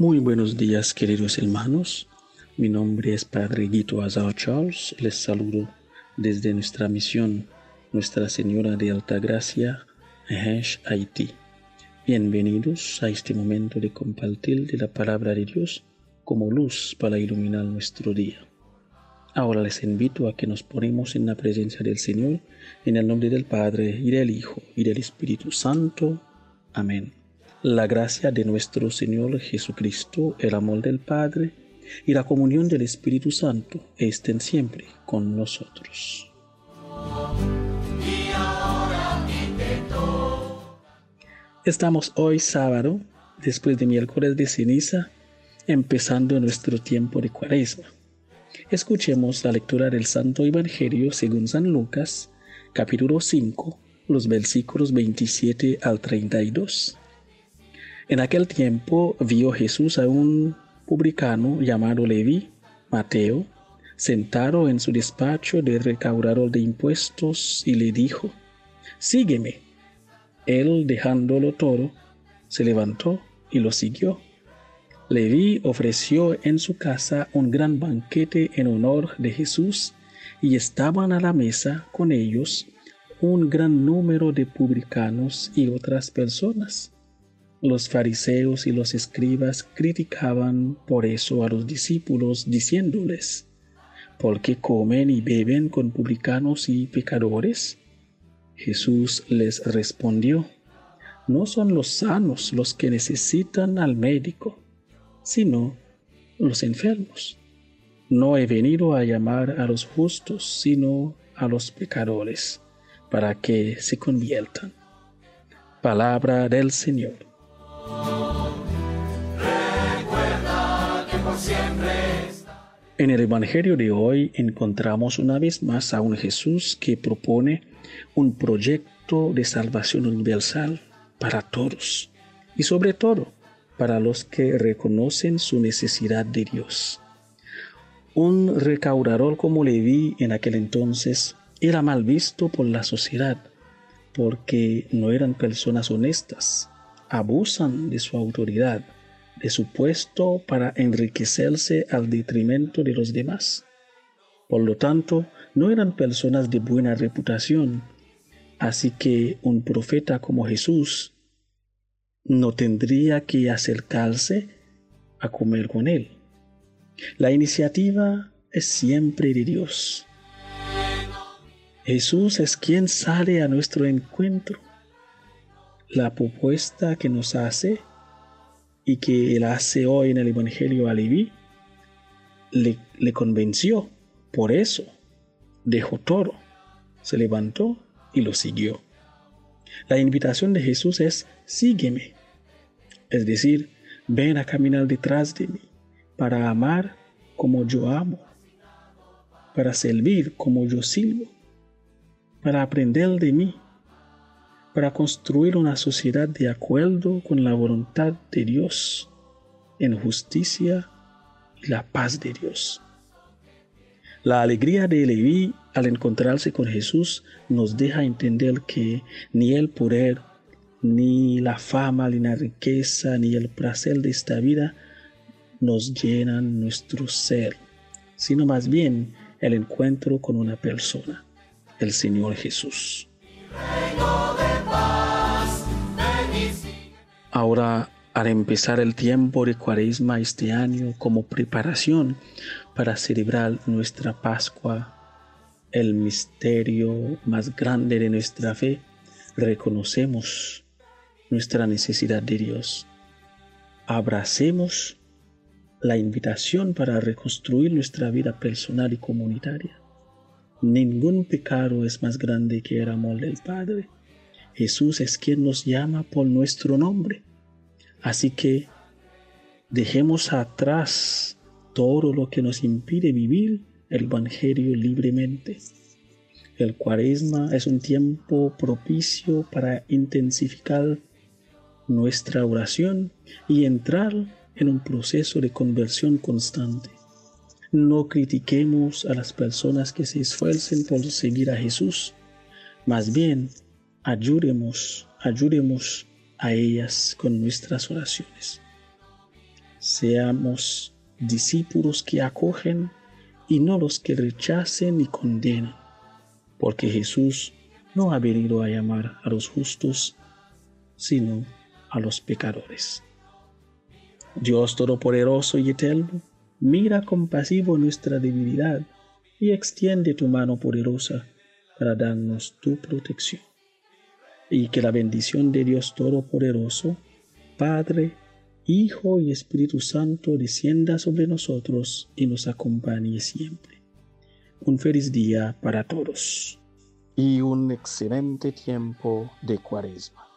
Muy buenos días, queridos hermanos. Mi nombre es Padre Guito Azar Charles. Les saludo desde nuestra misión Nuestra Señora de Alta Gracia, Hesh, Haití. Bienvenidos a este momento de compartir de la palabra de Dios como luz para iluminar nuestro día. Ahora les invito a que nos ponemos en la presencia del Señor, en el nombre del Padre, y del Hijo, y del Espíritu Santo. Amén. La gracia de nuestro Señor Jesucristo, el amor del Padre, y la comunión del Espíritu Santo estén siempre con nosotros. Estamos hoy sábado, después de miércoles de ceniza, empezando nuestro tiempo de cuaresma. Escuchemos la lectura del Santo Evangelio según San Lucas, capítulo 5, los versículos 27 al 32. En aquel tiempo vio Jesús a un publicano llamado Levi, Mateo, sentado en su despacho de recaudador de impuestos y le dijo, Sígueme. Él, dejándolo todo, se levantó y lo siguió. Leví ofreció en su casa un gran banquete en honor de Jesús y estaban a la mesa con ellos un gran número de publicanos y otras personas. Los fariseos y los escribas criticaban por eso a los discípulos diciéndoles, ¿por qué comen y beben con publicanos y pecadores? Jesús les respondió, no son los sanos los que necesitan al médico sino los enfermos. No he venido a llamar a los justos, sino a los pecadores, para que se conviertan. Palabra del Señor. En el Evangelio de hoy encontramos una vez más a un Jesús que propone un proyecto de salvación universal para todos y sobre todo para los que reconocen su necesidad de Dios. Un recaudador como Leví en aquel entonces era mal visto por la sociedad porque no eran personas honestas, abusan de su autoridad, de su puesto para enriquecerse al detrimento de los demás. Por lo tanto, no eran personas de buena reputación, así que un profeta como Jesús no tendría que acercarse a comer con él. La iniciativa es siempre de Dios. Jesús es quien sale a nuestro encuentro. La propuesta que nos hace y que él hace hoy en el Evangelio a Leví le, le convenció. Por eso dejó todo, se levantó y lo siguió. La invitación de Jesús es sígueme. Es decir, ven a caminar detrás de mí para amar como yo amo, para servir como yo sirvo, para aprender de mí, para construir una sociedad de acuerdo con la voluntad de Dios, en justicia y la paz de Dios. La alegría de Leví al encontrarse con Jesús nos deja entender que ni el poder ni la fama, ni la riqueza, ni el placer de esta vida nos llenan nuestro ser, sino más bien el encuentro con una persona, el Señor Jesús. Ahora, al empezar el tiempo de Cuaresma este año como preparación para celebrar nuestra Pascua, el misterio más grande de nuestra fe, reconocemos nuestra necesidad de Dios. Abracemos la invitación para reconstruir nuestra vida personal y comunitaria. Ningún pecado es más grande que el amor del Padre. Jesús es quien nos llama por nuestro nombre. Así que dejemos atrás todo lo que nos impide vivir el Evangelio libremente. El cuaresma es un tiempo propicio para intensificar nuestra oración y entrar en un proceso de conversión constante. No critiquemos a las personas que se esfuercen por seguir a Jesús, más bien ayudemos, ayudemos a ellas con nuestras oraciones. Seamos discípulos que acogen y no los que rechacen y condenan, porque Jesús no ha venido a llamar a los justos, sino a los pecadores. Dios Todopoderoso y Eterno, mira compasivo nuestra debilidad y extiende tu mano poderosa para darnos tu protección y que la bendición de Dios Todopoderoso, Padre, Hijo y Espíritu Santo descienda sobre nosotros y nos acompañe siempre. Un feliz día para todos y un excelente tiempo de cuaresma.